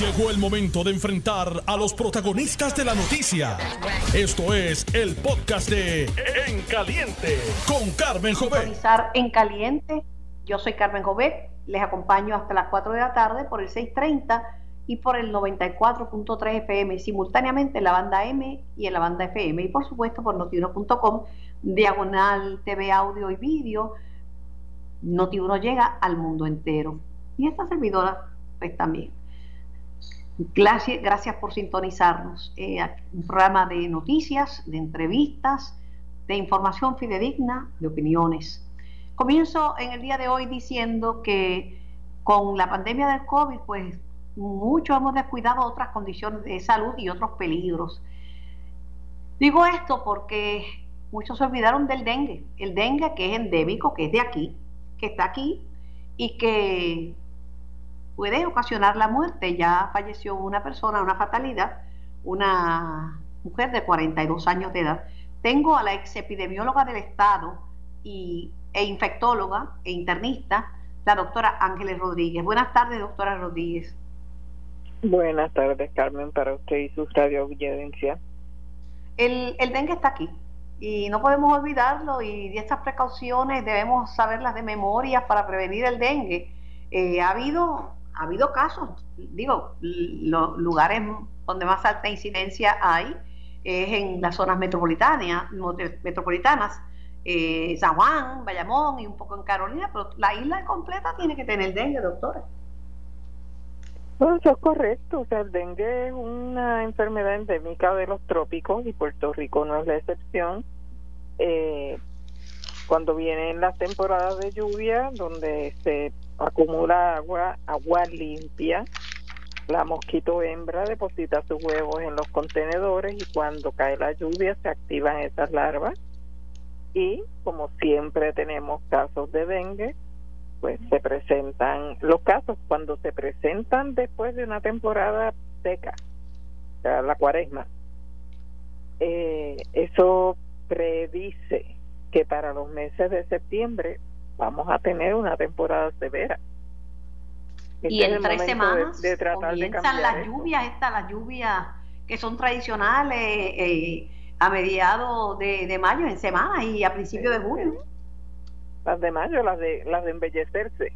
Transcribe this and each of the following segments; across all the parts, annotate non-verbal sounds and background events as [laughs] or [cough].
Llegó el momento de enfrentar a los protagonistas de la noticia. Esto es el podcast de En Caliente con Carmen Jovet. En Caliente, yo soy Carmen Jovet, les acompaño hasta las 4 de la tarde por el 630 y por el 94.3 FM, simultáneamente en la banda M y en la banda FM, y por supuesto por notiuno.com, diagonal TV, audio y vídeo. Notiuno llega al mundo entero. Y esta servidora, pues también. Gracias, por sintonizarnos. Eh, un programa de noticias, de entrevistas, de información fidedigna, de opiniones. Comienzo en el día de hoy diciendo que con la pandemia del COVID, pues mucho hemos descuidado otras condiciones de salud y otros peligros. Digo esto porque muchos se olvidaron del dengue, el dengue que es endémico, que es de aquí, que está aquí y que puede ocasionar la muerte. Ya falleció una persona, una fatalidad, una mujer de 42 años de edad. Tengo a la ex epidemióloga del Estado y, e infectóloga e internista, la doctora Ángeles Rodríguez. Buenas tardes, doctora Rodríguez. Buenas tardes, Carmen, para usted y su radio audiencia. El, el dengue está aquí y no podemos olvidarlo y de estas precauciones debemos saberlas de memoria para prevenir el dengue. Eh, ha habido ha habido casos, digo, los lugares donde más alta incidencia hay es en las zonas metropolitanas, metropolitanas eh, San Juan, Bayamón y un poco en Carolina, pero la isla completa tiene que tener dengue, doctora. Bueno, eso es correcto, o sea, el dengue es una enfermedad endémica de los trópicos y Puerto Rico no es la excepción. Eh, cuando vienen las temporadas de lluvia, donde se acumula agua, agua limpia. La mosquito hembra deposita sus huevos en los contenedores y cuando cae la lluvia se activan esas larvas. Y como siempre tenemos casos de dengue, pues se presentan los casos cuando se presentan después de una temporada seca, o sea, la cuaresma. Eh, eso predice que para los meses de septiembre vamos a tener una temporada severa. y este en tres semanas de, comienzan las lluvias, estas las lluvias que son tradicionales eh, a mediados de, mayo, en semanas y a principios de junio. Las de mayo, las de las de embellecerse.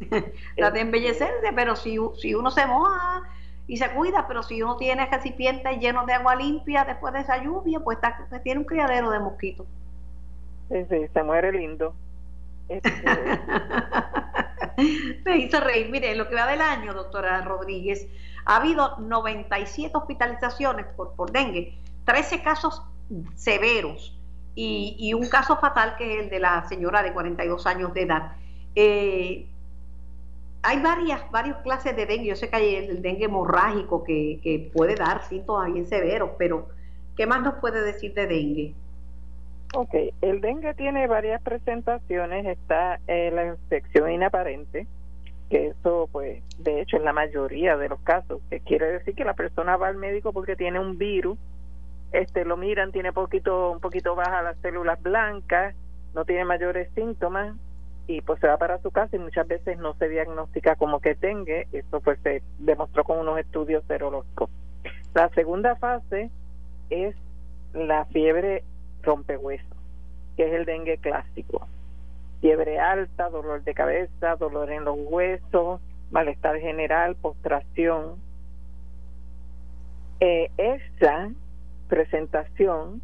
[laughs] las de embellecerse, pero si, si uno se moja y se cuida, pero si uno tiene recipientes llenos de agua limpia después de esa lluvia, pues, está, pues tiene un criadero de mosquitos. Sí, sí, se muere lindo. Este, [laughs] Me hizo reír. Mire, lo que va del año, doctora Rodríguez, ha habido 97 hospitalizaciones por, por dengue, 13 casos severos y, un caso fatal que es el de la señora de 42 años de edad. Eh, hay varias, varias clases de dengue. Yo sé que hay el dengue hemorrágico que, que puede dar síntomas bien severos, pero ¿qué más nos puede decir de dengue? Ok, el dengue tiene varias presentaciones. Está eh, la infección inaparente, que eso, pues, de hecho, en la mayoría de los casos, que quiere decir que la persona va al médico porque tiene un virus, este, lo miran, tiene poquito, un poquito baja las células blancas, no tiene mayores síntomas y pues se va para su casa y muchas veces no se diagnostica como que tenga. Eso pues se demostró con unos estudios serológicos. La segunda fase es la fiebre rompehueso, que es el dengue clásico. Fiebre alta, dolor de cabeza, dolor en los huesos, malestar general, postración. Eh, esa presentación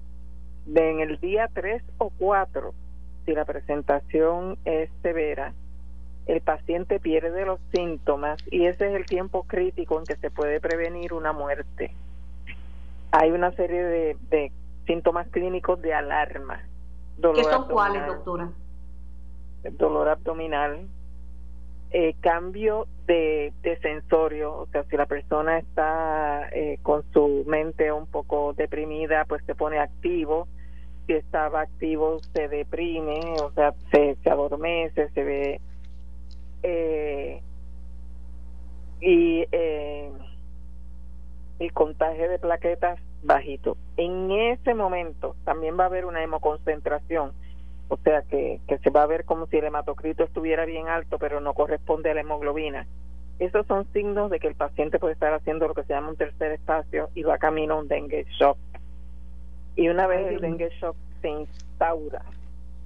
de en el día 3 o 4, si la presentación es severa, el paciente pierde los síntomas y ese es el tiempo crítico en que se puede prevenir una muerte. Hay una serie de, de síntomas clínicos de alarma. ¿Qué son cuáles, doctora? Dolor abdominal, eh, cambio de, de, sensorio, o sea, si la persona está eh, con su mente un poco deprimida, pues se pone activo, si estaba activo se deprime, o sea, se, se adormece, se ve... Eh, y eh, el contagio de plaquetas bajito. En ese momento también va a haber una hemoconcentración, o sea que, que se va a ver como si el hematocrito estuviera bien alto, pero no corresponde a la hemoglobina. esos son signos de que el paciente puede estar haciendo lo que se llama un tercer espacio y va camino a un dengue shock. Y una vez el dengue shock se instaura,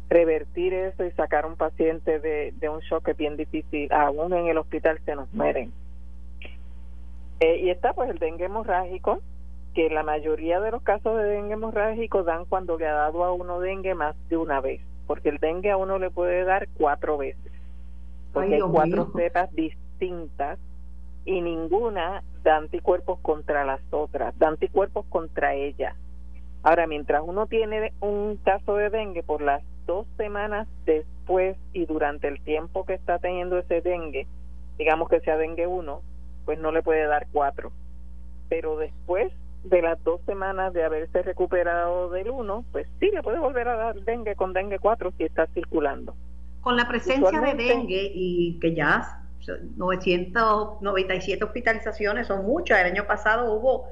revertir eso y sacar a un paciente de, un shock es bien difícil. Aún en el hospital se nos mueren. Eh, y está pues el dengue hemorrágico, que la mayoría de los casos de dengue hemorrágico dan cuando le ha dado a uno dengue más de una vez, porque el dengue a uno le puede dar cuatro veces, porque hay cuatro cepas distintas y ninguna da anticuerpos contra las otras, da anticuerpos contra ella. Ahora, mientras uno tiene un caso de dengue por las dos semanas después y durante el tiempo que está teniendo ese dengue, digamos que sea dengue 1, pues no le puede dar cuatro. Pero después de las dos semanas de haberse recuperado del 1, pues sí le puede volver a dar dengue con dengue 4 si está circulando. Con la presencia de dengue y que ya 997 hospitalizaciones son muchas, el año pasado hubo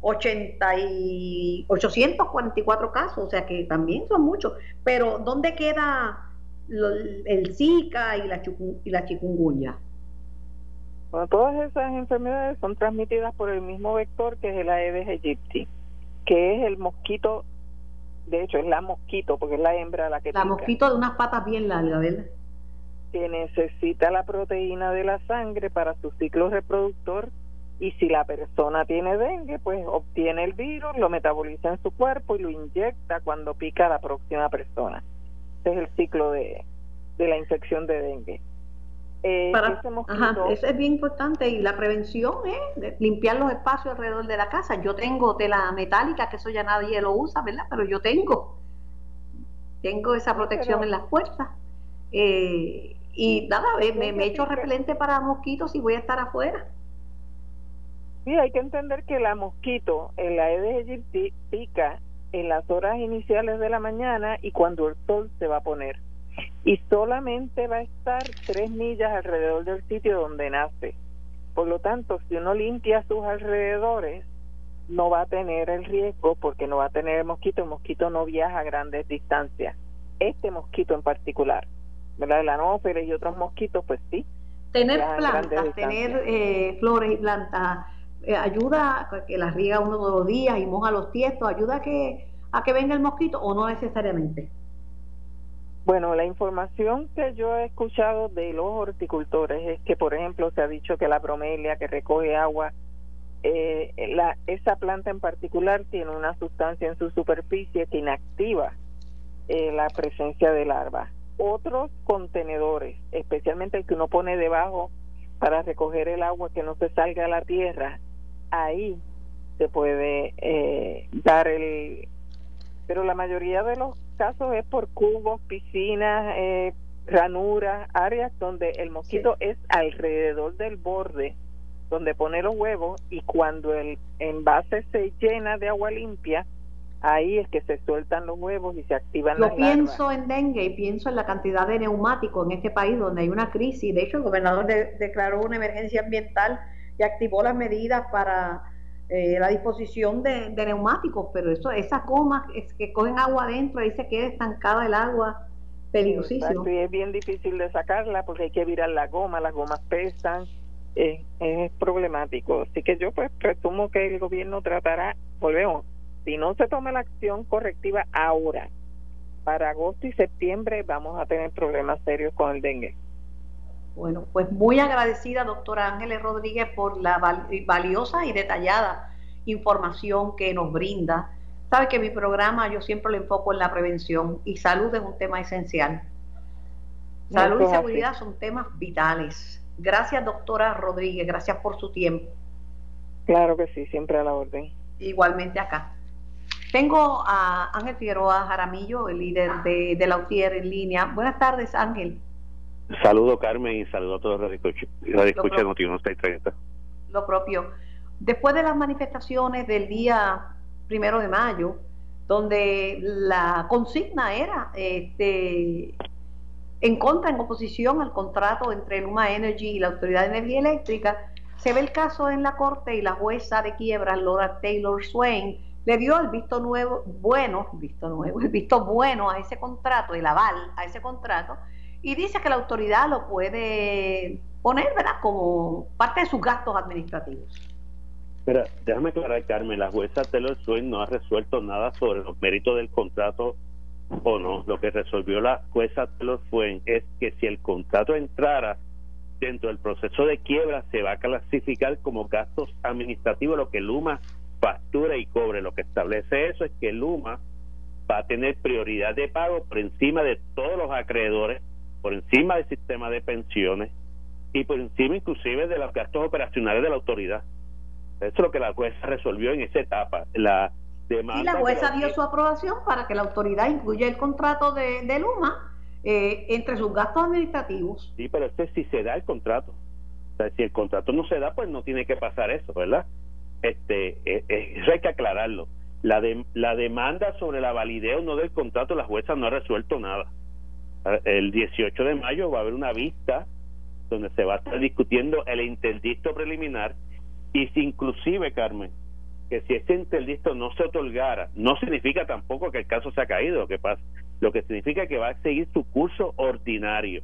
80 y 844 casos, o sea que también son muchos. Pero ¿dónde queda el Zika y la, y la chikungunya? Bueno, todas esas enfermedades son transmitidas por el mismo vector que es el Aedes aegypti, que es el mosquito, de hecho es la mosquito, porque es la hembra la que La mosquito de unas patas bien largas, ¿verdad? Que necesita la proteína de la sangre para su ciclo reproductor y si la persona tiene dengue, pues obtiene el virus, lo metaboliza en su cuerpo y lo inyecta cuando pica a la próxima persona. Ese es el ciclo de, de la infección de dengue. Eh, eso es bien importante y la prevención es limpiar los espacios alrededor de la casa. Yo tengo tela metálica, que eso ya nadie lo usa, ¿verdad? Pero yo tengo, tengo esa protección en las puertas. Eh, y nada, me, me echo repelente para mosquitos y voy a estar afuera. Sí, hay que entender que la mosquito, el Aedes aegypti, pica en las horas iniciales de la mañana y cuando el sol se va a poner. Y solamente va a estar tres millas alrededor del sitio donde nace. Por lo tanto, si uno limpia sus alrededores, no va a tener el riesgo porque no va a tener el mosquito. El mosquito no viaja a grandes distancias. Este mosquito en particular, ¿verdad? El anófeles y otros mosquitos, pues sí. Tener plantas, tener eh, flores y plantas eh, ayuda a que las riega uno todos los días y moja los tiestos, ayuda a que, a que venga el mosquito o no necesariamente. Bueno, la información que yo he escuchado de los horticultores es que, por ejemplo, se ha dicho que la bromelia que recoge agua, eh, la, esa planta en particular tiene una sustancia en su superficie que inactiva eh, la presencia de larvas. Otros contenedores, especialmente el que uno pone debajo para recoger el agua que no se salga a la tierra, ahí se puede eh, dar el... Pero la mayoría de los casos es por cubos, piscinas, eh, ranuras, áreas donde el mosquito es alrededor del borde donde pone los huevos y cuando el envase se llena de agua limpia, ahí es que se sueltan los huevos y se activan Yo pienso en dengue y pienso en la cantidad de neumáticos en este país donde hay una crisis. De hecho, el gobernador declaró una emergencia ambiental y activó las medidas para eh, la disposición de, neumáticos, pero eso, esas gomas es que cogen agua adentro, ahí se queda estancada el agua, peligrosísimo. es bien difícil de sacarla porque hay que virar la goma, las gomas pesan, es, es problemático. Así que yo pues presumo que el gobierno tratará, volvemos, si no se toma la acción correctiva ahora, para agosto y septiembre vamos a tener problemas serios con el dengue. Bueno, pues muy agradecida, doctora Ángeles Rodríguez, por la valiosa y detallada información que nos brinda. Sabe que mi programa yo siempre lo enfoco en la prevención y salud es un tema esencial. Salud y seguridad son temas vitales. Gracias, doctora Rodríguez, gracias por su tiempo. Claro que sí, siempre a la orden. Igualmente acá. Tengo a Ángel Figueroa Jaramillo, el líder de, de la UTIER en línea. Buenas tardes, Ángel. Saludo Carmen y saludo a todos los escucha de Noti 630. Lo propio. Después de las manifestaciones del día primero de mayo, donde la consigna era este, en contra, en oposición al contrato entre Luma Energy y la Autoridad de Energía Eléctrica, se ve el caso en la corte y la jueza de quiebra, Laura Taylor Swain, le dio el visto nuevo, bueno, visto nuevo, el visto bueno a ese contrato, el aval a ese contrato, y dice que la autoridad lo puede poner, ¿verdad?, como parte de sus gastos administrativos. Pero déjame aclarar, Carmen, la jueza Taylor Swain no ha resuelto nada sobre los méritos del contrato o no. Lo que resolvió la jueza Taylor Swain es que si el contrato entrara dentro del proceso de quiebra, se va a clasificar como gastos administrativos lo que Luma factura y cobre. Lo que establece eso es que Luma va a tener prioridad de pago por encima de todos los acreedores, por encima del sistema de pensiones y por encima inclusive de los gastos operacionales de la autoridad. Eso es lo que la jueza resolvió en esa etapa. La demanda y la jueza dio su aprobación para que la autoridad incluya el contrato de, de Luma eh, entre sus gastos administrativos. Sí, pero este si se da el contrato. O sea, si el contrato no se da, pues no tiene que pasar eso, ¿verdad? Este, eh, eh, eso hay que aclararlo. La, de, la demanda sobre la validez o no del contrato, la jueza no ha resuelto nada. El 18 de mayo va a haber una vista donde se va a estar discutiendo el interdicto preliminar y si inclusive, Carmen, que si ese interdicto no se otorgara, no significa tampoco que el caso se ha caído, lo que pasa, lo que significa que va a seguir su curso ordinario.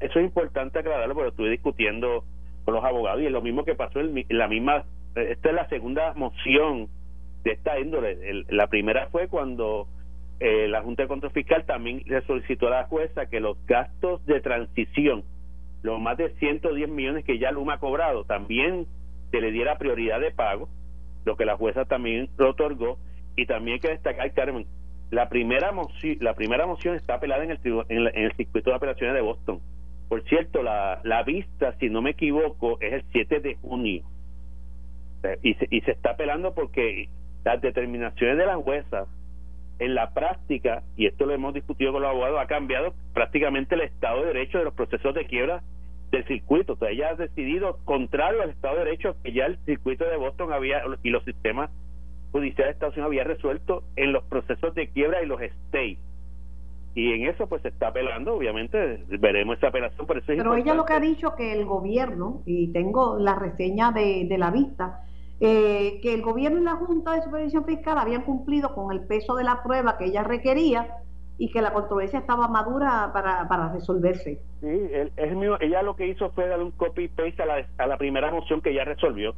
Eso es importante aclararlo porque estuve discutiendo con los abogados y es lo mismo que pasó en la misma, esta es la segunda moción de esta índole. la primera fue cuando eh, la Junta de Control Fiscal también le solicitó a la jueza que los gastos de transición, los más de 110 millones que ya Luma ha cobrado, también se le diera prioridad de pago, lo que la jueza también lo otorgó, y también hay que destacar, Carmen, la primera moción, la primera moción está apelada en el, en, el circuito de apelaciones de Boston. Por cierto, la, la vista, si no me equivoco, es el 7 de junio. Y se, y se está apelando porque las determinaciones de las juezas en la práctica, y esto lo hemos discutido con los abogados, ha cambiado prácticamente el Estado de Derecho de los procesos de quiebra del circuito. O sea, ella ha decidido, contrario al Estado de Derecho, que ya el circuito de Boston había y los sistemas judiciales de Estados Unidos había resuelto en los procesos de quiebra y los states. Y en eso pues se está apelando, obviamente, veremos esa apelación. Por eso Pero ella lo que ha dicho que el gobierno, y tengo la reseña de, de la vista, eh, que el gobierno y la Junta de Supervisión Fiscal habían cumplido con el peso de la prueba que ella requería y que la controversia estaba madura para, para resolverse. Sí, ella lo que hizo fue dar un copy-paste a la, a la primera moción que ya resolvió.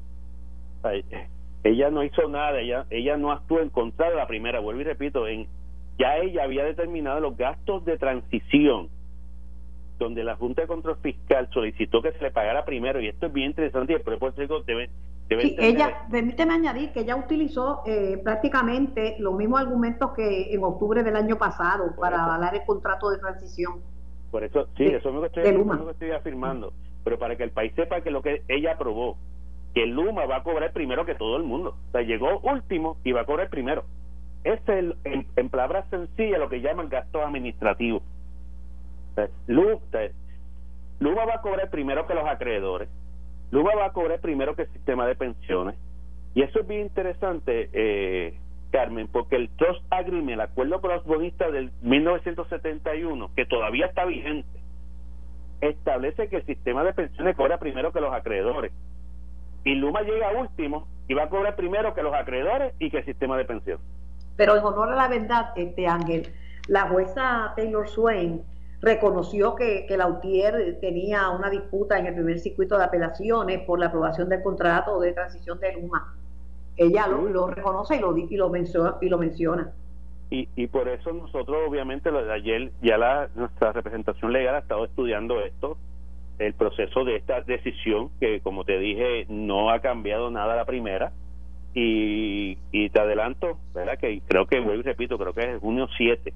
ella no hizo nada, ella, ella no actuó en contra de la primera, vuelvo y repito, en, ya ella había determinado los gastos de transición donde la Junta de Control Fiscal solicitó que se le pagara primero, y esto es bien interesante, y el Puerto Rico debe, Sí, ella, permíteme añadir que ella utilizó eh, prácticamente los mismos argumentos que en octubre del año pasado para avalar el contrato de transición. Por eso, sí, eso es lo que estoy, estoy afirmando. Pero para que el país sepa que lo que ella aprobó, que Luma va a cobrar primero que todo el mundo. O sea, llegó último y va a cobrar primero. Es el, en, palabras sencillas lo que llaman gastos administrativos. Luma, Luma va a cobrar primero que los acreedores Luma va a cobrar primero que el sistema de pensiones. Y eso es bien interesante, eh, Carmen, porque el Trust Agreement, el acuerdo prosbonista del 1971, que todavía está vigente, establece que el sistema de pensiones cobra primero que los acreedores. Y Luma llega último y va a cobrar primero que los acreedores y que el sistema de pensiones. Pero en honor a la verdad, este Ángel, la jueza Taylor Swain reconoció que, que Lautier tenía una disputa en el primer circuito de apelaciones por la aprobación del contrato de transición de Luma. Ella lo, lo reconoce y lo, y lo menciona. Y, lo menciona. Y, y por eso nosotros, obviamente, ayer ya la, nuestra representación legal ha estado estudiando esto, el proceso de esta decisión, que como te dije, no ha cambiado nada la primera. Y, y te adelanto, ¿verdad? Que creo que, vuelvo y repito, creo que es junio 7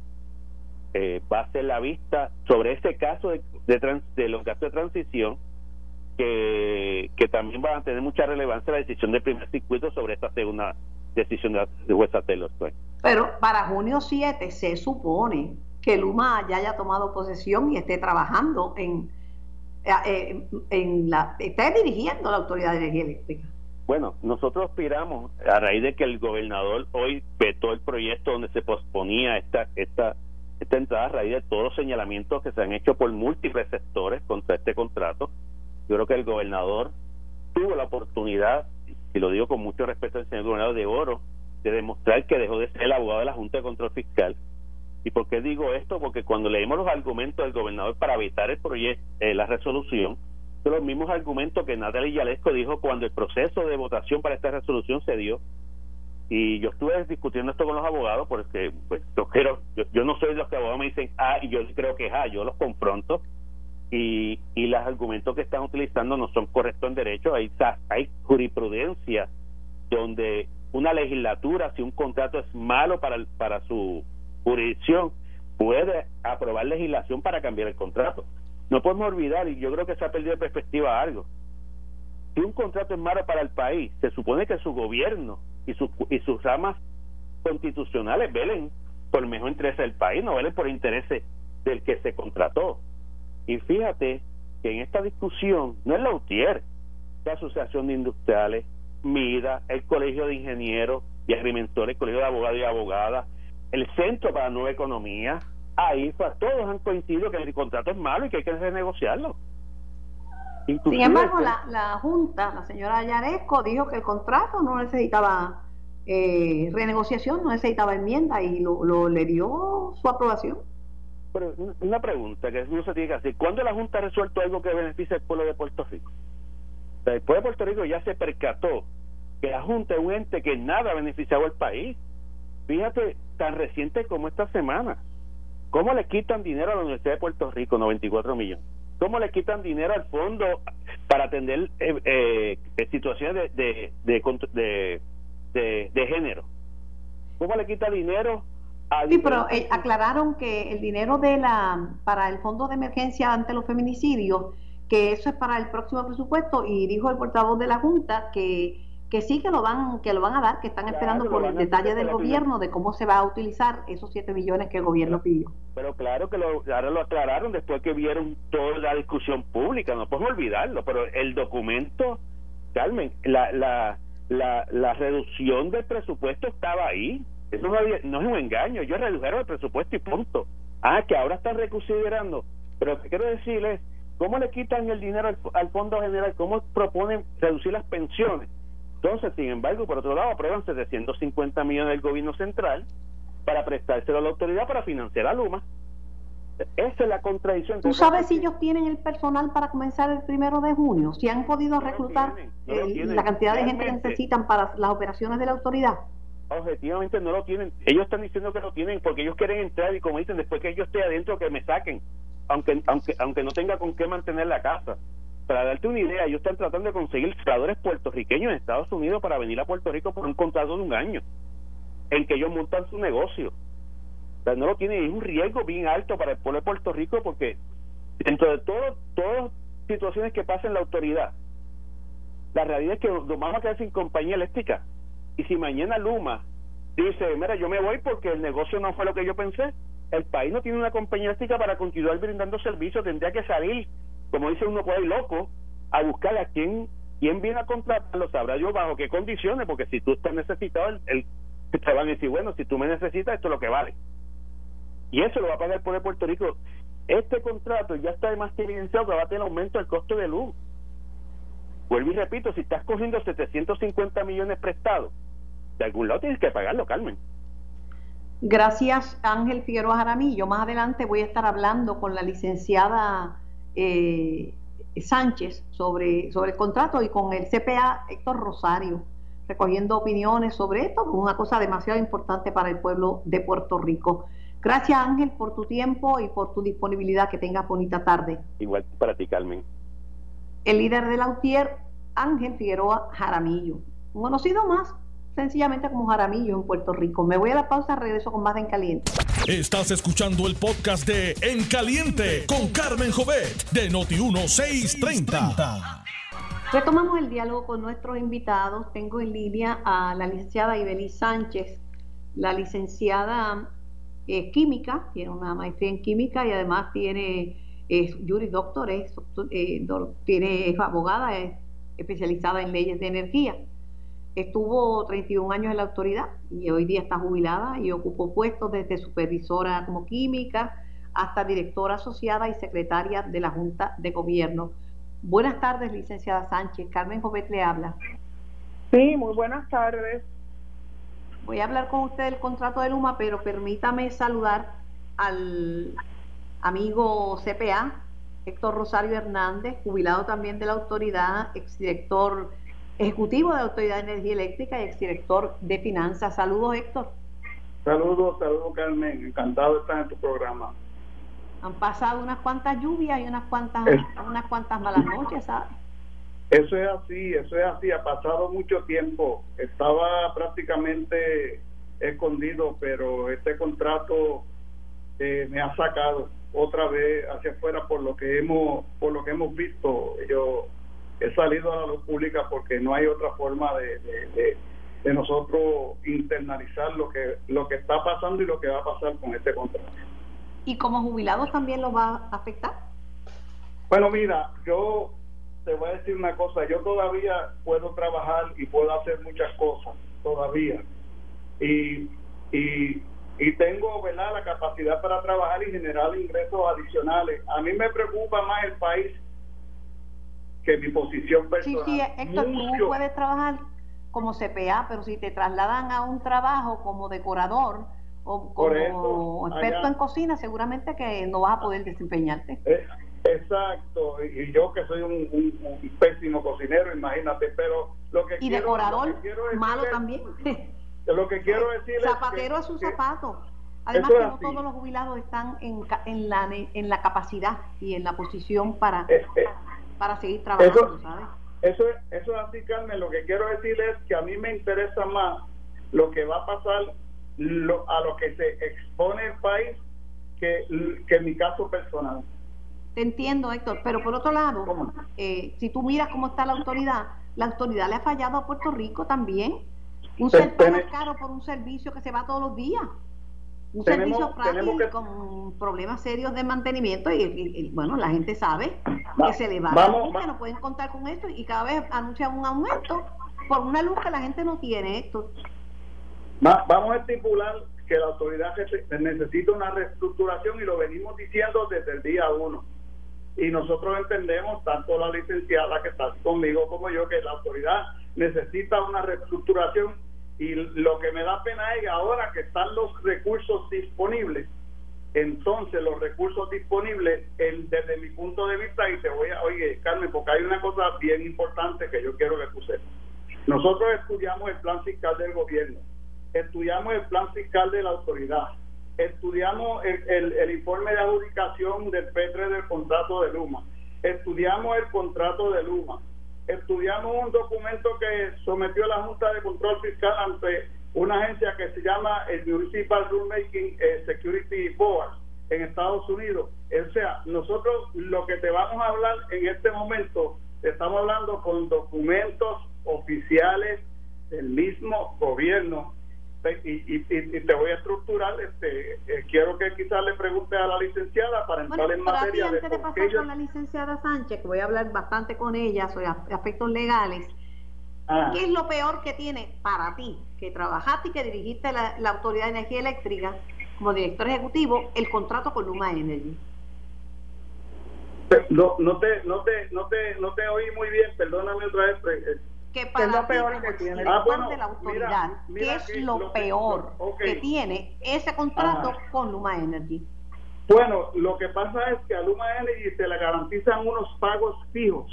eh, va a ser la vista sobre ese caso de, de, los gastos de transición que, que también van a tener mucha relevancia la decisión del primer circuito sobre esta segunda decisión de, de jueza Taylor Pero para junio 7 se supone que Luma ya haya tomado posesión y esté trabajando en, eh, en la esté dirigiendo la Autoridad de Energía Eléctrica. Bueno, nosotros aspiramos a raíz de que el gobernador hoy vetó el proyecto donde se posponía esta esta esta entrada a raíz de todos los señalamientos que se han hecho por múltiples sectores contra este contrato. Yo creo que el gobernador tuvo la oportunidad, y lo digo con mucho respeto al señor gobernador de Oro, de demostrar que dejó de ser el abogado de la Junta de Control Fiscal. ¿Y por qué digo esto? Porque cuando leímos los argumentos del gobernador para evitar el proyecto, eh, la resolución, Son los mismos argumentos que Natalia Yalesco dijo cuando el proceso de votación para esta resolución se dio. Y yo estuve discutiendo esto con los abogados porque pues, yo, quiero, yo, no soy de los que abogados me dicen ah y yo creo que es ah, yo los confronto y, y los argumentos que están utilizando no son correctos en derecho. Hay, hay jurisprudencia donde una legislatura, si un contrato es malo para, para su jurisdicción, puede aprobar legislación para cambiar el contrato. No podemos olvidar, y yo creo que se ha perdido de perspectiva algo, si un contrato es malo para el país, se supone que su gobierno y, sus y sus ramas constitucionales velen por el mejor interés del país, no velen por intereses del que se contrató. Y fíjate que en esta discusión no es la UTIER, la Asociación de Industriales, MIDA, el Colegio de Ingenieros y Agrimentores, el Colegio de Abogados y Abogadas, el Centro para la Nueva Economía, ahí todos han coincidido que el contrato es malo y que hay que renegociarlo. Sin embargo, la, la Junta, la señora Yaresco, dijo que el contrato no necesitaba eh, renegociación, no necesitaba enmienda y lo, lo, le dio su aprobación. Pero una pregunta que uno se tiene que hacer: ¿cuándo la Junta ha resuelto algo que beneficia al pueblo de Puerto Rico? El pueblo de Puerto Rico ya se percató que la Junta es un ente que nada ha beneficiado al país. Fíjate, tan reciente como esta semana. ¿Cómo le quitan dinero a la Universidad de Puerto Rico? 94 millones. ¿Cómo le quitan dinero al fondo para atender eh, eh, situaciones de de, de, de, género? ¿Cómo le quita dinero a Sí, pero eh, aclararon que el dinero de la para el fondo de emergencia ante los feminicidios, que eso es para el próximo presupuesto y dijo el portavoz de la Junta que que sí que lo van que lo van a dar, que están esperando por el detalle del gobierno de cómo se va a utilizar esos 7 millones que el gobierno pidió. Pero claro que lo, ahora lo aclararon después que vieron toda la discusión pública, no podemos olvidarlo, pero el documento, Carmen, la, la, la, la reducción del presupuesto estaba ahí, eso no, no es un engaño, ellos redujeron el presupuesto y punto. Ah, que ahora están reconsiderando, pero lo que quiero decirles, ¿cómo le quitan el dinero al, al Fondo General? ¿Cómo proponen reducir las pensiones? Entonces, sin embargo, por otro lado, aprueban 750 millones del gobierno central para prestárselo a la autoridad para financiar a Luma. Esa es la contradicción. ¿Tú sabes si ellos tienen el personal para comenzar el primero de junio? ¿Si han podido reclutar la cantidad de gente que necesitan para las operaciones de la autoridad? Objetivamente no lo tienen. Ellos están diciendo que lo tienen porque ellos quieren entrar y como dicen, después que yo esté adentro, que me saquen, aunque, aunque, aunque no tenga con qué mantener la casa. Para darte una idea, ellos están tratando de conseguir creadores puertorriqueños en Estados Unidos para venir a Puerto Rico por un contrato de un año, en que ellos montan su negocio. O no lo tienen, es un riesgo bien alto para el pueblo de Puerto Rico porque dentro de todo, todas situaciones que pasan en la autoridad, la realidad es que nos vamos a quedar sin compañía eléctrica. Y si mañana Luma dice, mira, yo me voy porque el negocio no fue lo que yo pensé, el país no tiene una compañía eléctrica para continuar brindando servicios, tendría que salir como dice uno puede ir loco, a buscar a quién, quién viene a contratarlo, sabrá yo bajo qué condiciones, porque si tú estás necesitado, el, te van a decir, bueno, si tú me necesitas, esto es lo que vale. Y eso lo va a pagar el Puerto Rico. Este contrato ya está más que evidenciado que va a tener aumento del costo de luz. Vuelvo y repito, si estás cogiendo 750 millones prestados, de algún lado tienes que pagarlo, Carmen. Gracias, Ángel Figueroa Jaramillo. Más adelante voy a estar hablando con la licenciada eh, Sánchez sobre, sobre el contrato y con el CPA Héctor Rosario, recogiendo opiniones sobre esto, una cosa demasiado importante para el pueblo de Puerto Rico. Gracias Ángel por tu tiempo y por tu disponibilidad. Que tengas bonita tarde. Igual para ti, Carmen. El líder de la UTIER, Ángel Figueroa Jaramillo, un conocido más sencillamente como Jaramillo en Puerto Rico. Me voy a la pausa, regreso con más En Caliente. Estás escuchando el podcast de En Caliente con Carmen Jovet de Noti1630. Retomamos el diálogo con nuestros invitados. Tengo en línea a la licenciada Ibeliz Sánchez, la licenciada eh, química, tiene una maestría en química y además tiene es juris doctor, es, eh, tiene, es abogada, es especializada en leyes de energía. Estuvo 31 años en la autoridad y hoy día está jubilada y ocupó puestos desde supervisora como química hasta directora asociada y secretaria de la Junta de Gobierno. Buenas tardes, licenciada Sánchez. Carmen Jovet le habla. Sí, muy buenas tardes. Voy a hablar con usted del contrato de Luma, pero permítame saludar al amigo CPA, Héctor Rosario Hernández, jubilado también de la autoridad, exdirector ejecutivo de la Autoridad de Energía Eléctrica y exdirector de Finanzas. Saludos, Héctor. Saludos, saludos, Carmen. Encantado de estar en tu programa. Han pasado unas cuantas lluvias y unas cuantas, unas cuantas malas noches, ¿sabes? Eso es así, eso es así. Ha pasado mucho tiempo. Estaba prácticamente escondido, pero este contrato eh, me ha sacado otra vez hacia afuera por lo que hemos por lo que hemos visto. Yo he salido a la luz pública porque no hay otra forma de, de, de, nosotros internalizar lo que lo que está pasando y lo que va a pasar con este contrato. ¿Y como jubilados también lo va a afectar? Bueno, mira, yo te voy a decir una cosa, yo todavía puedo trabajar y puedo hacer muchas cosas, todavía. Y, y y tengo ¿verdad? la capacidad para trabajar y generar ingresos adicionales. A mí me preocupa más el país que mi posición personal. Sí, sí, Héctor, tú puedes trabajar como CPA, pero si te trasladan a un trabajo como decorador o como experto en cocina, seguramente que no vas a poder desempeñarte. Eh, exacto, y, yo que soy un, pésimo cocinero, imagínate, pero lo que y decorador malo también. [laughs] lo que quiero decir Zapatero es a su zapato. Además que no todos los jubilados están en, en, la, en la capacidad y en la posición para, eh, eh, para seguir trabajando, eso, ¿sabes? Eso, eso es así, Carmen. Lo que quiero decir es que a mí me interesa más lo que va a pasar a lo que se expone el país que, que mi caso personal. Te entiendo, Héctor, pero por otro lado, eh, si tú miras cómo está la autoridad, la autoridad le ha fallado a Puerto Rico también un ser caro por un servicio que se va todos los días. Un servicio frágil con problemas serios de mantenimiento y, bueno, la gente sabe que se le va vamos, a no pueden contar con esto y cada vez anuncian un aumento por una luz que la gente no tiene esto. vamos a estipular que la autoridad necesita una reestructuración y lo venimos diciendo desde el día uno. Y nosotros entendemos, tanto la licenciada que está conmigo como yo, que la autoridad necesita una reestructuración y lo que me da pena es ahora que están los recursos disponibles, entonces los recursos disponibles, el, desde mi punto de vista, y te voy a, oye, Carmen, porque hay una cosa bien importante que yo quiero que tú sepas. Nosotros estudiamos el plan fiscal del gobierno, estudiamos el plan fiscal de la autoridad, estudiamos el, el informe de adjudicación del P3 del contrato de Luma, estudiamos el contrato de Luma, estudiamos un documento que sometió la Junta de Control Fiscal ante una agencia que se llama el Municipal Rulemaking eh, Security Board en Estados Unidos. O sea, nosotros lo que te vamos a hablar en este momento, estamos hablando con documentos oficiales del mismo gobierno y, te voy a estructurar, este, eh, quiero que quizás le pregunte a la licenciada para entrar en materia antes de, pasar con la licenciada Sánchez, que voy a hablar bastante con ella sobre aspectos legales, ah. ¿qué es lo peor que tiene para ti, que trabajaste y que dirigiste la, Autoridad de Energía Eléctrica como director ejecutivo, el contrato con Luma Energy? No, no, te, no, te, no, te, no te oí muy bien, perdóname otra vez. Que para lo peor que tiene ah, de la autoridad, ¿qué es lo, peor que, tiene ese contrato con Luma Energy? Bueno, lo que pasa es que a Luma Energy se le garantizan unos pagos fijos,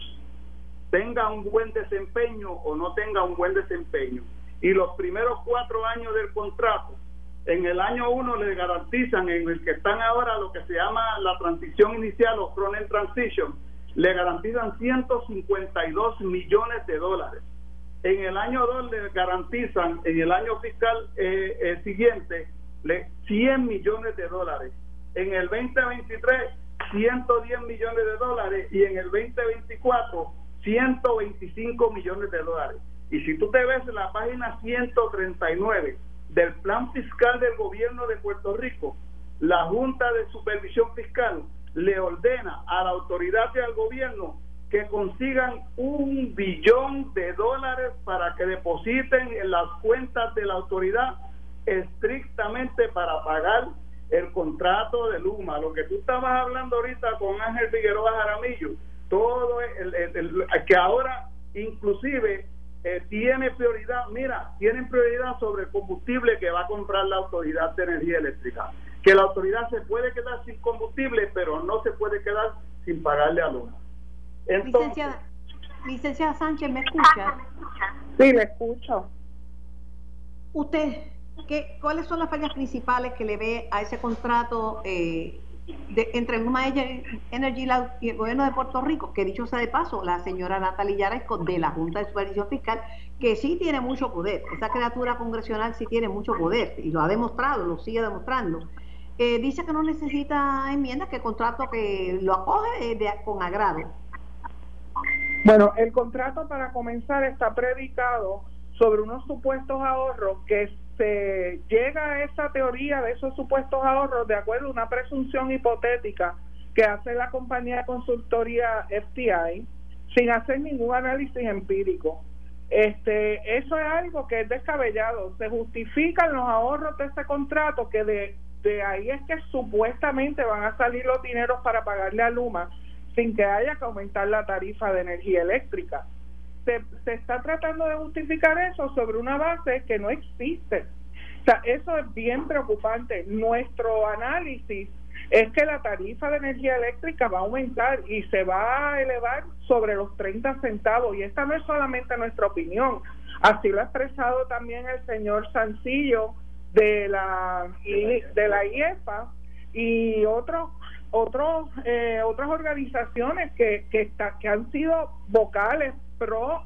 tenga un buen desempeño o no tenga un buen desempeño. Y los primeros cuatro años del contrato, en el año uno le garantizan, en el que están ahora lo que se llama la transición inicial o front transition, le garantizan 152 millones de dólares en el año 2 le garantizan, en el año fiscal eh, eh, siguiente, le, 100 millones de dólares. En el 2023, 110 millones de dólares. Y en el 2024, 125 millones de dólares. Y si tú te ves en la página 139 del plan fiscal del gobierno de Puerto Rico, la Junta de Supervisión Fiscal le ordena a la autoridad y al gobierno que consigan un billón de dólares para que depositen en las cuentas de la autoridad estrictamente para pagar el contrato de Luma. Lo que tú estabas hablando ahorita con Ángel Figueroa Jaramillo, todo el, que ahora inclusive eh, tiene prioridad, mira, tienen prioridad sobre el combustible que va a comprar la autoridad de energía eléctrica. Que la autoridad se puede quedar sin combustible, pero no se puede quedar sin pagarle a Luma. Licenciada, licenciada Sánchez, ¿me escucha? Sí, le escucho. ¿Usted qué, cuáles son las fallas principales que le ve a ese contrato eh, de, entre Luma Energy y el gobierno de Puerto Rico? Que dicho sea de paso, la señora Natalia Yaresco de la Junta de Supervisión Fiscal, que sí tiene mucho poder, esa criatura congresional sí tiene mucho poder y lo ha demostrado, lo sigue demostrando. Eh, dice que no necesita enmiendas, que el contrato que lo acoge de, con agrado. Bueno, el contrato para comenzar está predicado sobre unos supuestos ahorros que se llega a esa teoría de esos supuestos ahorros de acuerdo a una presunción hipotética que hace la compañía de consultoría FTI sin hacer ningún análisis empírico. Este, eso es algo que es descabellado. Se justifican los ahorros de ese contrato que de, de ahí es que supuestamente van a salir los dineros para pagarle a Luma sin que haya que aumentar la tarifa de energía eléctrica se, está tratando de justificar eso sobre una base que no existe. O sea, eso es bien preocupante. Nuestro análisis es que la tarifa de energía eléctrica va a aumentar y se va a elevar sobre los 30 centavos. Y esta no es solamente nuestra opinión, así lo ha expresado también el señor Sancillo de la, de la IEPA y otros otros eh, otras organizaciones que que, está, que han sido vocales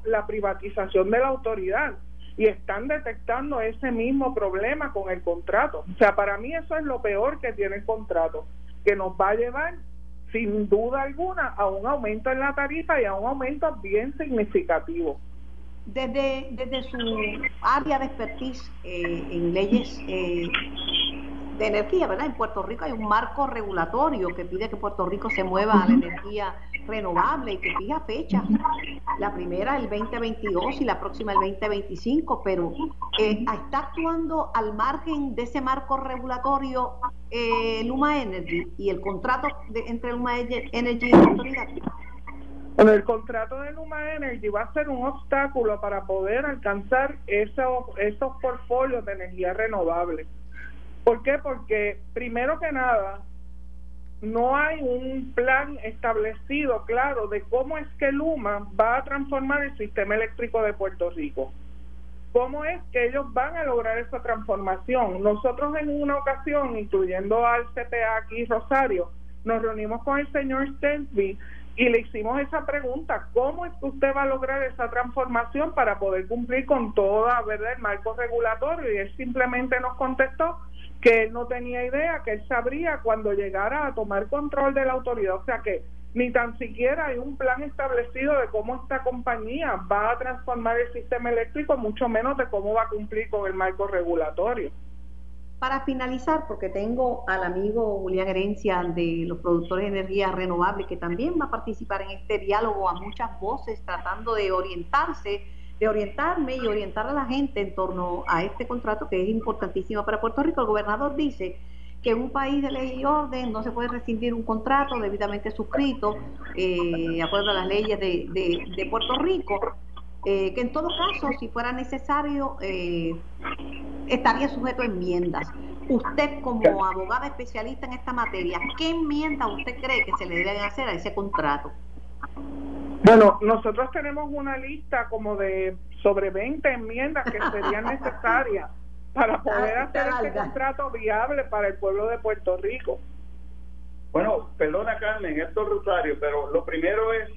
la privatización de la autoridad y están detectando ese mismo problema con el contrato. O sea, para mí eso es lo peor que tiene el contrato, que nos va a llevar sin duda alguna a un aumento en la tarifa y a un aumento bien significativo. Desde, desde su área de expertise eh, en leyes eh, de energía, ¿verdad? En Puerto Rico hay un marco regulatorio que pide que Puerto Rico se mueva a la energía renovable y que fija fechas. La primera el 2022 y la próxima el 2025, pero eh, está actuando al margen de ese marco regulatorio eh, Luma Energy y el contrato entre Luma Energy y la autoridad. Bueno, el contrato de Luma Energy va a ser un obstáculo para poder alcanzar esos, esos portfolios de energía renovable. ¿Por qué? Porque primero que nada, no hay un plan establecido claro de cómo es que Luma va a transformar el sistema eléctrico de Puerto Rico. ¿Cómo es que ellos van a lograr esa transformación? Nosotros en una ocasión, incluyendo al CPA aquí Rosario, nos reunimos con el señor Stensby y le hicimos esa pregunta, ¿cómo es que usted va a lograr esa transformación para poder cumplir con toda el marco regulatorio? Y él simplemente nos contestó que él no tenía idea, que él sabría cuando llegara a tomar control de la autoridad. O sea que ni tan siquiera hay un plan establecido de cómo esta compañía va a transformar el sistema eléctrico, mucho menos de cómo va a cumplir con el marco regulatorio. Para finalizar, porque tengo al amigo Julián Herencia de los productores de energía renovable que también va a participar en este diálogo a muchas voces tratando de orientarse de orientarme y orientar a la gente en torno a este contrato que es importantísimo para Puerto Rico. El gobernador dice que en un país de ley y orden no se puede rescindir un contrato debidamente suscrito, eh, de acuerdo a las leyes de, Puerto Rico, eh, que en todo caso, si fuera necesario, eh, estaría sujeto a enmiendas. Usted como abogada especialista en esta materia, ¿qué enmienda usted cree que se le deben hacer a ese contrato? Bueno, nosotros tenemos una lista como de sobre 20 enmiendas que serían necesarias [laughs] para ah, poder hacer este contrato viable para el pueblo de Puerto Rico. Bueno, perdona Carmen, esto es Rosario, pero lo primero es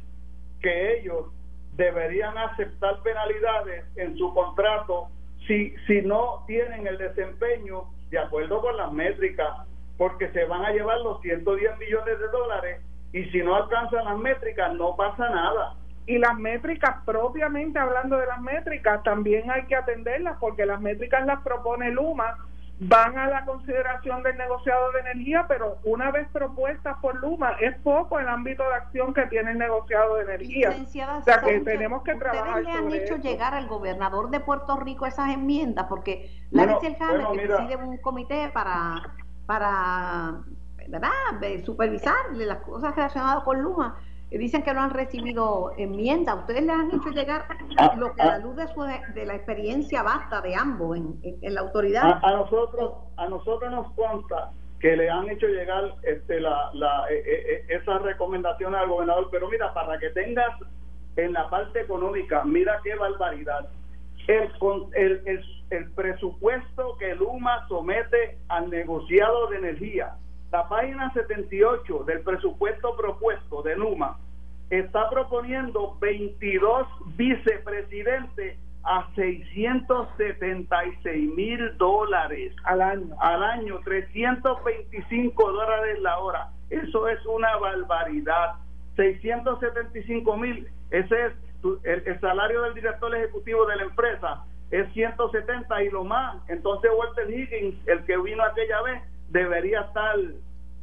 que ellos deberían aceptar penalidades en su contrato si, si no tienen el desempeño de acuerdo con las métricas, porque se van a llevar los 110 millones de dólares y si no alcanzan las métricas no pasa nada. Y las métricas, propiamente hablando de las métricas, también hay que atenderlas porque las métricas las propone Luma, van a la consideración del negociado de energía, pero una vez propuestas por Luma, es poco el ámbito de acción que tiene el negociado de energía. o sea que tenemos que trabajar. ¿Ustedes le han hecho llegar al gobernador de Puerto Rico esas enmiendas? Porque la bueno, el que preside un comité para, para ¿verdad? supervisar las cosas relacionadas con Luma. Dicen que no han recibido enmiendas. ¿Ustedes les han hecho llegar ah, lo que a la ah. luz de, su, de la experiencia basta de ambos en, la autoridad? A, nosotros a nosotros nos consta que le han hecho llegar este, la, la, eh, eh, esas recomendaciones al gobernador. Pero mira, para que tengas en la parte económica, mira qué barbaridad. El, el, el, el presupuesto que Luma somete al negociado de energía, la página 78 del presupuesto propuesto de Luma, está proponiendo 22 vicepresidentes a 676 mil dólares al año. Al año, 325 dólares la hora. Eso es una barbaridad. 675 mil, ese es el, el, salario del director ejecutivo de la empresa, es 170 y lo más. Entonces Walter Higgins, el que vino aquella vez, debería estar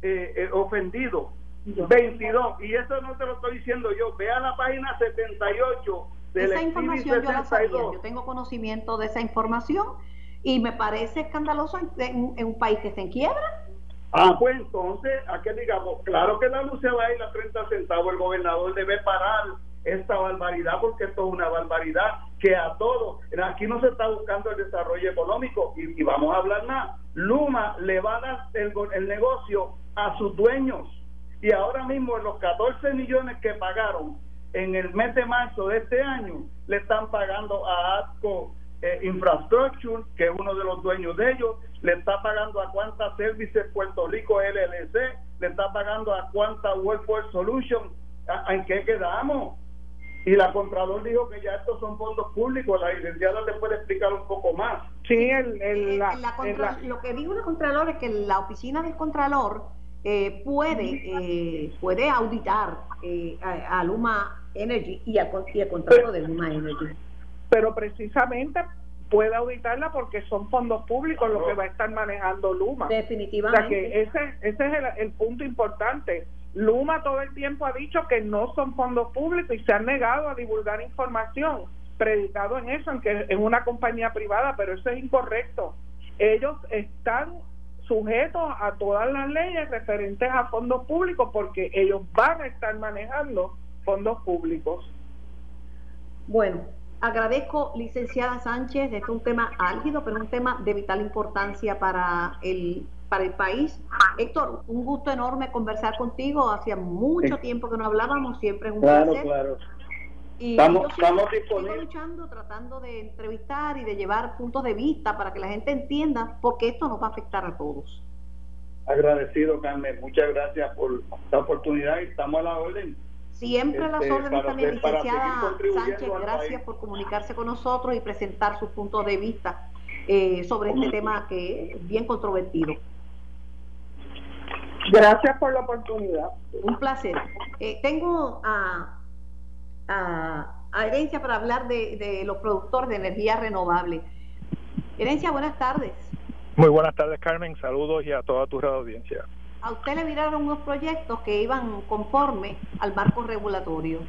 eh, eh, ofendido. 22. Y eso no te lo estoy diciendo yo. Ve a la página 78 esa información yo la sabía, yo tengo conocimiento de esa información y me parece escandaloso en, un país que se en quiebra. Ah, pues entonces, a que digamos, claro que la luz se va a ir a 30 centavos, el gobernador debe parar esta barbaridad porque esto es una barbaridad que a todos, aquí no se está buscando el desarrollo económico y, vamos a hablar más, Luma le va a dar el, el negocio a sus dueños y ahora mismo los 14 millones que pagaron en el mes de marzo de este año le están pagando a ASCO eh, Infrastructure, que es uno de los dueños de ellos, le está pagando a cuánta Services Puerto Rico LLC, le está pagando a cuánta Workforce Solution, ¿en qué quedamos? Y la Contralor dijo que ya estos son fondos públicos, la licenciada le puede explicar un poco más. Sí, el, el, la, lo que dijo la Contralor es que la oficina del Contralor eh, puede, eh, puede auditar eh, a, Luma Energy y, a, y el contrato de Luma Energy. Pero precisamente puede auditarla porque son fondos públicos los que va a estar manejando Luma. Definitivamente. O sea que ese, ese es el, el, punto importante. Luma todo el tiempo ha dicho que no son fondos públicos y se han negado a divulgar información, predicado en eso, aunque es una compañía privada, pero eso es incorrecto. Ellos están sujetos a todas las leyes referentes a fondos públicos porque ellos van a estar manejando fondos públicos. Bueno, agradezco, licenciada Sánchez, este es un tema álgido, pero un tema de vital importancia para el para el país. Héctor, un gusto enorme conversar contigo. Hacía mucho tiempo que no hablábamos, siempre es un placer. Claro. Y estamos, estamos disponibles. luchando, tratando de entrevistar y de llevar puntos de vista para que la gente entienda, porque esto nos va a afectar a todos. Agradecido, Carmen. Muchas gracias por la oportunidad y estamos a la orden. Siempre a las este, órdenes también, licenciada Sánchez. Gracias por comunicarse con nosotros y presentar sus puntos de vista eh, sobre este tema que es bien controvertido. Gracias por la oportunidad. Un placer. Eh, tengo a a, Herencia para hablar de, los productores de energía renovable. Herencia, buenas tardes. Muy buenas tardes, Carmen. Saludos y a toda tu audiencia. A usted le miraron unos proyectos que iban conforme al marco regulatorio.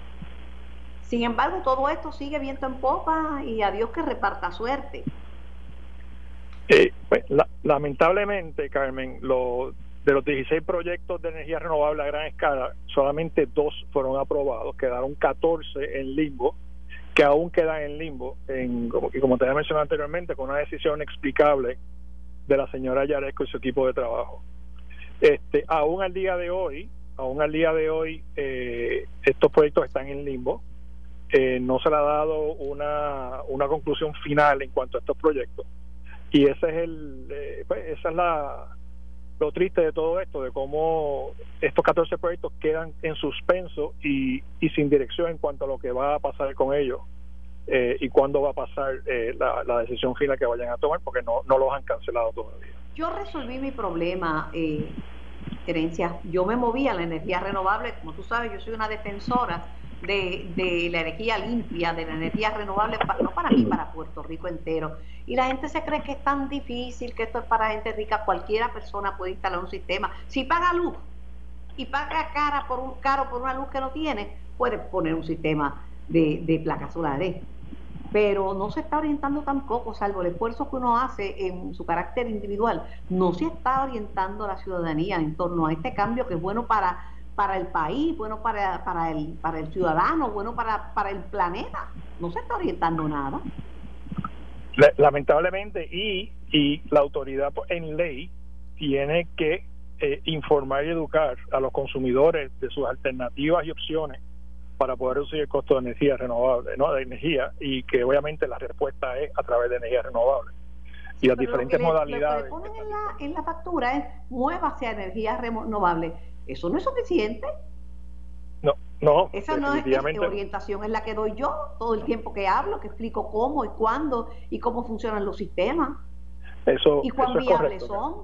Sin embargo, todo esto sigue viento en popa y a Dios que reparta suerte. Eh, pues, lamentablemente, Carmen, lo de los 16 proyectos de energía renovable a gran escala, solamente dos fueron aprobados, quedaron 14 en limbo, que aún quedan en limbo, en, como, y como te había mencionado anteriormente, con una decisión inexplicable de la señora Yaresco y su equipo de trabajo. Este, aún al día de hoy, aún al día de hoy, eh, estos proyectos están en limbo. Eh, no se le ha dado una, una conclusión final en cuanto a estos proyectos. Y ese es el, eh, pues, esa es la, lo triste de todo esto, de cómo estos 14 proyectos quedan en suspenso y, y sin dirección en cuanto a lo que va a pasar con ellos eh, y cuándo va a pasar eh, la, la, decisión final que vayan a tomar, porque no, no los han cancelado todavía. Yo resolví mi problema, eh. Yo me moví a la energía renovable, como tú sabes, yo soy una defensora de, la energía limpia, de la energía renovable, no para mí, para Puerto Rico entero. Y la gente se cree que es tan difícil, que esto es para gente rica, cualquiera persona puede instalar un sistema. Si paga luz y paga cara por un caro por una luz que no tiene, puede poner un sistema de, placas solares. Pero no se está orientando tampoco, salvo el esfuerzo que uno hace en su carácter individual, no se está orientando la ciudadanía en torno a este cambio que es bueno para para el país, bueno para, para, el, para el ciudadano, bueno para, para el planeta. No se está orientando nada. Lamentablemente, y, y la autoridad en ley tiene que eh, informar y educar a los consumidores de sus alternativas y opciones para poder reducir el costo de energía renovable, ¿no? de energía, y que obviamente la respuesta es a través de energía renovable. Y las diferentes modalidades. Lo que le ponen en la, en la factura es mueva hacia energías renovables. ¿Eso no es suficiente? No, no. Esa no es, es orientación, es la que doy yo todo el tiempo que hablo, que explico cómo y cuándo y cómo funcionan los sistemas. Eso, y cuán eso viables correcto, son.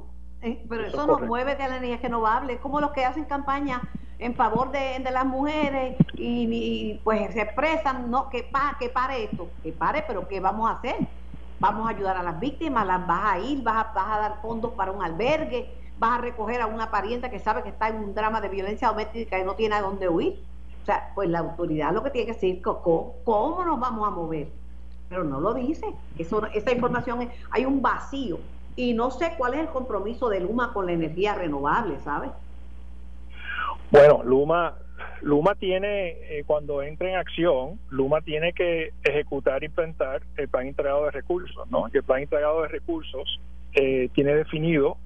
Eh, pero Eso eso, es nos correcto. mueve de la energía renovable, es como los que hacen campaña en favor de, de las mujeres y, y, pues se expresan, no, que, pa, que pare esto, que pare, pero ¿qué vamos a hacer? Vamos a ayudar a las víctimas, las vas a ir, vas a, vas a dar fondos para un albergue, vas a recoger a una parienta que sabe que está en un drama de violencia doméstica y no tiene a dónde huir. O sea, pues la autoridad lo que tiene que decir, ¿cómo, cómo nos vamos a mover? Pero no lo dice. Eso, esa información, es, hay un vacío. Y no sé cuál es el compromiso de Luma con la energía renovable, ¿sabes? Bueno, Luma, Luma tiene, eh, cuando entra en acción, Luma tiene que ejecutar e implementar el plan integrado de recursos, ¿no? Y el plan integrado de recursos eh, tiene definido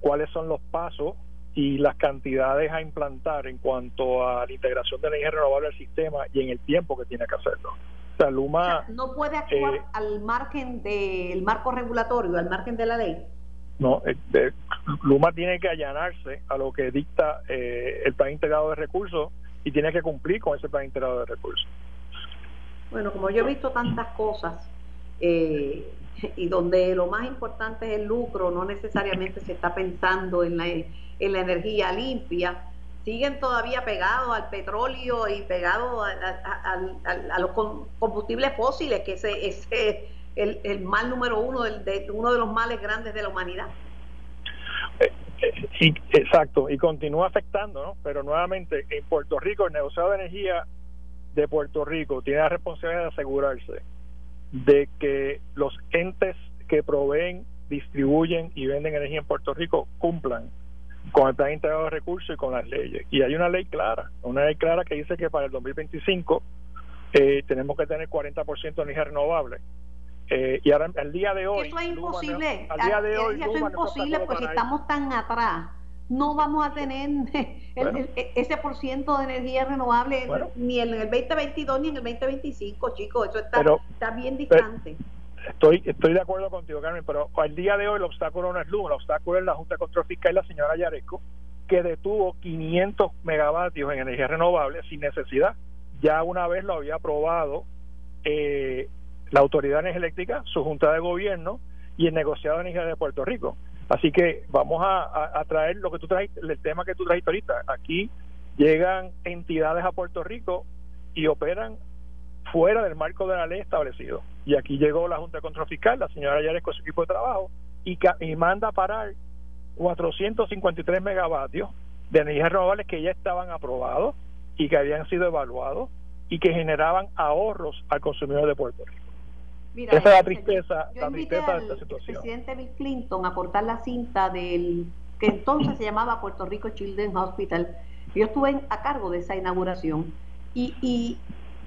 cuáles son los pasos y las cantidades a implantar en cuanto a la integración de energía renovable al sistema y en el tiempo que tiene que hacerlo. O sea, Luma... O sea, no puede actuar eh, al margen del marco regulatorio, al margen de la ley. No, eh, eh, Luma tiene que allanarse a lo que dicta eh, el plan integrado de recursos y tiene que cumplir con ese plan integrado de recursos. Bueno, como yo he visto tantas cosas eh, y donde lo más importante es el lucro, no necesariamente se está pensando en la, en la energía limpia, siguen todavía pegados al petróleo y pegados a, los combustibles fósiles, que ese es el, mal número uno, de, uno de los males grandes de la humanidad. Eh, eh, y, exacto, y continúa afectando, ¿no? Pero nuevamente, en Puerto Rico, el negociado de energía de Puerto Rico tiene la responsabilidad de asegurarse de que los entes que proveen, distribuyen y venden energía en Puerto Rico cumplan con el plan integrado de recursos y con las leyes. Y hay una ley clara, una ley clara que dice que para el 2025 eh, tenemos que tener 40% de energía renovable. Eh, y ahora, al día de hoy. Eso es imposible. Al día de hoy. Eso es imposible porque estamos tan atrás. No vamos a tener [laughs] el, bueno. el, ese por ciento de energía renovable bueno. ni en el 2022 ni en el 2025, chicos. Eso está, pero, está bien distante. Estoy, estoy de acuerdo contigo, Carmen, pero al día de hoy el obstáculo no es Luma, el obstáculo es la Junta de Control Fiscal y la señora Yaresco, que detuvo 500 megavatios en energía renovable sin necesidad. Ya una vez lo había aprobado eh, la Autoridad de Energía Eléctrica, su Junta de Gobierno y el negociado de energía de Puerto Rico. Así que vamos a, traer lo que tú trajiste, el tema que tú trajiste ahorita. Aquí llegan entidades a Puerto Rico y operan fuera del marco de la ley establecido. Y aquí llegó la Junta de Fiscal, la señora Yares con su equipo de trabajo, y, y manda a parar 453 megavatios de energías renovables que ya estaban aprobados y que habían sido evaluados y que generaban ahorros al consumidor de Puerto Rico. Mira, Esa es la tristeza, yo la tristeza de esta situación. presidente Bill Clinton a cortar la cinta del que entonces se llamaba Puerto Rico Children's Hospital. Yo estuve a cargo de esa inauguración y, y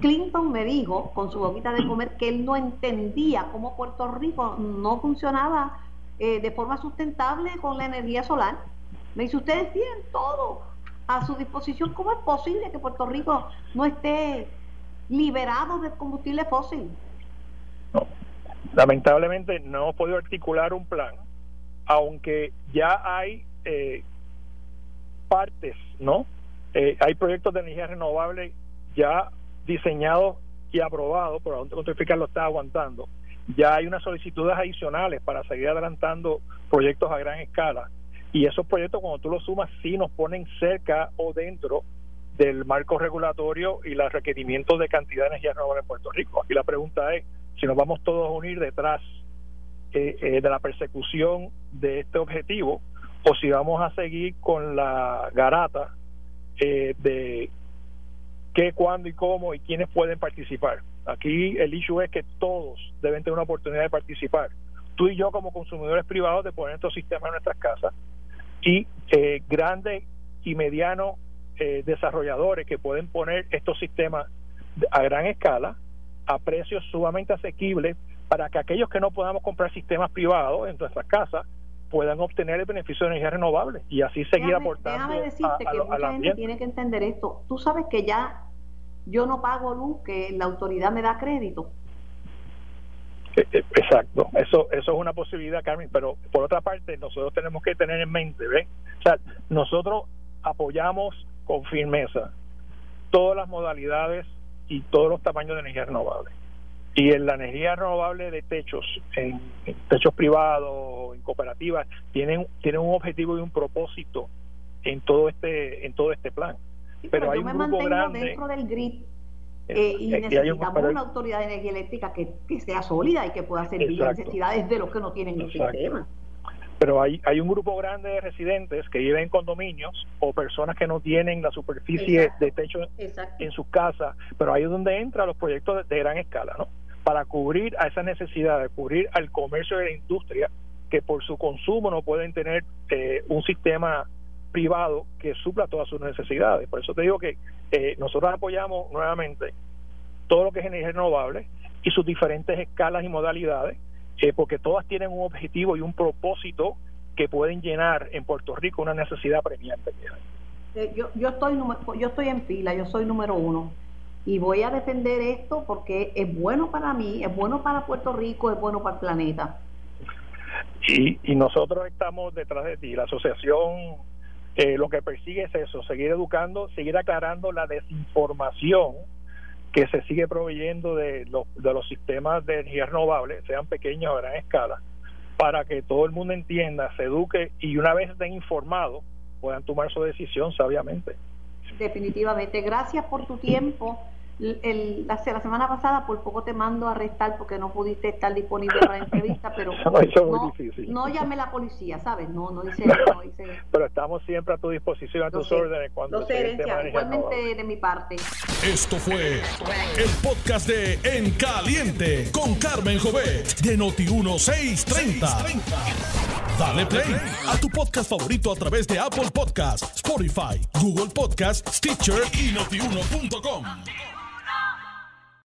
Clinton me dijo con su boquita de comer que él no entendía cómo Puerto Rico no funcionaba eh, de forma sustentable con la energía solar. Me dice, ustedes tienen todo a su disposición. ¿Cómo es posible que Puerto Rico no esté liberado del combustible fósil? No. Lamentablemente no hemos podido articular un plan, aunque ya hay eh, partes, ¿no? Eh, hay proyectos de energía renovable ya diseñados y aprobados, pero Junta Fiscal lo está aguantando. Ya hay unas solicitudes adicionales para seguir adelantando proyectos a gran escala. Y esos proyectos, cuando tú los sumas, sí nos ponen cerca o dentro del marco regulatorio y los requerimientos de cantidad de energía renovable en Puerto Rico. Aquí la pregunta es si nos vamos todos a unir detrás eh, eh, de la persecución de este objetivo o si vamos a seguir con la garata eh, de qué, cuándo y cómo y quiénes pueden participar. Aquí el issue es que todos deben tener una oportunidad de participar. Tú y yo como consumidores privados de poner estos sistemas en nuestras casas y eh, grandes y medianos eh, desarrolladores que pueden poner estos sistemas a gran escala a precios sumamente asequibles para que aquellos que no podamos comprar sistemas privados en nuestras casas puedan obtener el beneficio de energía renovable y así seguir déjame, aportando déjame decirte a, que a, mucha gente tiene que entender esto. Tú sabes que ya yo no pago luz, que la autoridad me da crédito. Eh, eh, exacto, eso eso es una posibilidad, Carmen, pero por otra parte nosotros tenemos que tener en mente, ¿ves? O sea, nosotros apoyamos con firmeza todas las modalidades y todos los tamaños de energía renovable. Y en la energía renovable de techos, en, en techos privados, en cooperativas, tienen, tienen un objetivo y un propósito en todo este en todo este plan. Sí, pero, pero, hay yo me un grupo mantengo grande dentro del grid eh, y necesitamos una autoridad de energía eléctrica que, que sea sólida y que pueda servir las necesidades de los que no tienen el sistema. Pero hay, hay un grupo grande de residentes que viven en condominios o personas que no tienen la superficie Exacto. de techo Exacto. en sus casas, pero ahí es donde entran los proyectos de, de gran escala, ¿no? Para cubrir a esa necesidad, de cubrir al comercio de la industria que por su consumo no pueden tener eh, un sistema privado que supla todas sus necesidades. Por eso te digo que eh, nosotros apoyamos nuevamente todo lo que es energía renovable y sus diferentes escalas y modalidades, eh, porque todas tienen un objetivo y un propósito que pueden llenar en Puerto Rico una necesidad premiante. Eh, yo, yo, estoy, yo estoy en fila, yo soy número uno. Y voy a defender esto porque es bueno para mí, es bueno para Puerto Rico, es bueno para el planeta. y, y nosotros estamos detrás de ti. La asociación eh, lo que persigue es eso, seguir educando, seguir aclarando la desinformación que se sigue proveyendo de los, de los sistemas de energía renovable, sean pequeños o gran escala, para que todo el mundo entienda, se eduque y una vez estén informados puedan tomar su decisión sabiamente. Definitivamente. Gracias por tu tiempo. El, el- la, la semana pasada por poco te mando a arrestar porque no pudiste estar disponible para la [laughs] entrevista, pero Eso muy no, difícil. no llamé a la policía, ¿sabes? No, no hice, [laughs] no hice. Pero estamos siempre a tu disposición, a Lo tus sé, órdenes cuando sé, renovable. igualmente de mi parte. Esto fue el podcast de En Caliente con Carmen Jovet de Noti1630. Dale play a tu podcast favorito a través de Apple Podcasts, Spotify, Google Podcasts, Stitcher y notiuno.com.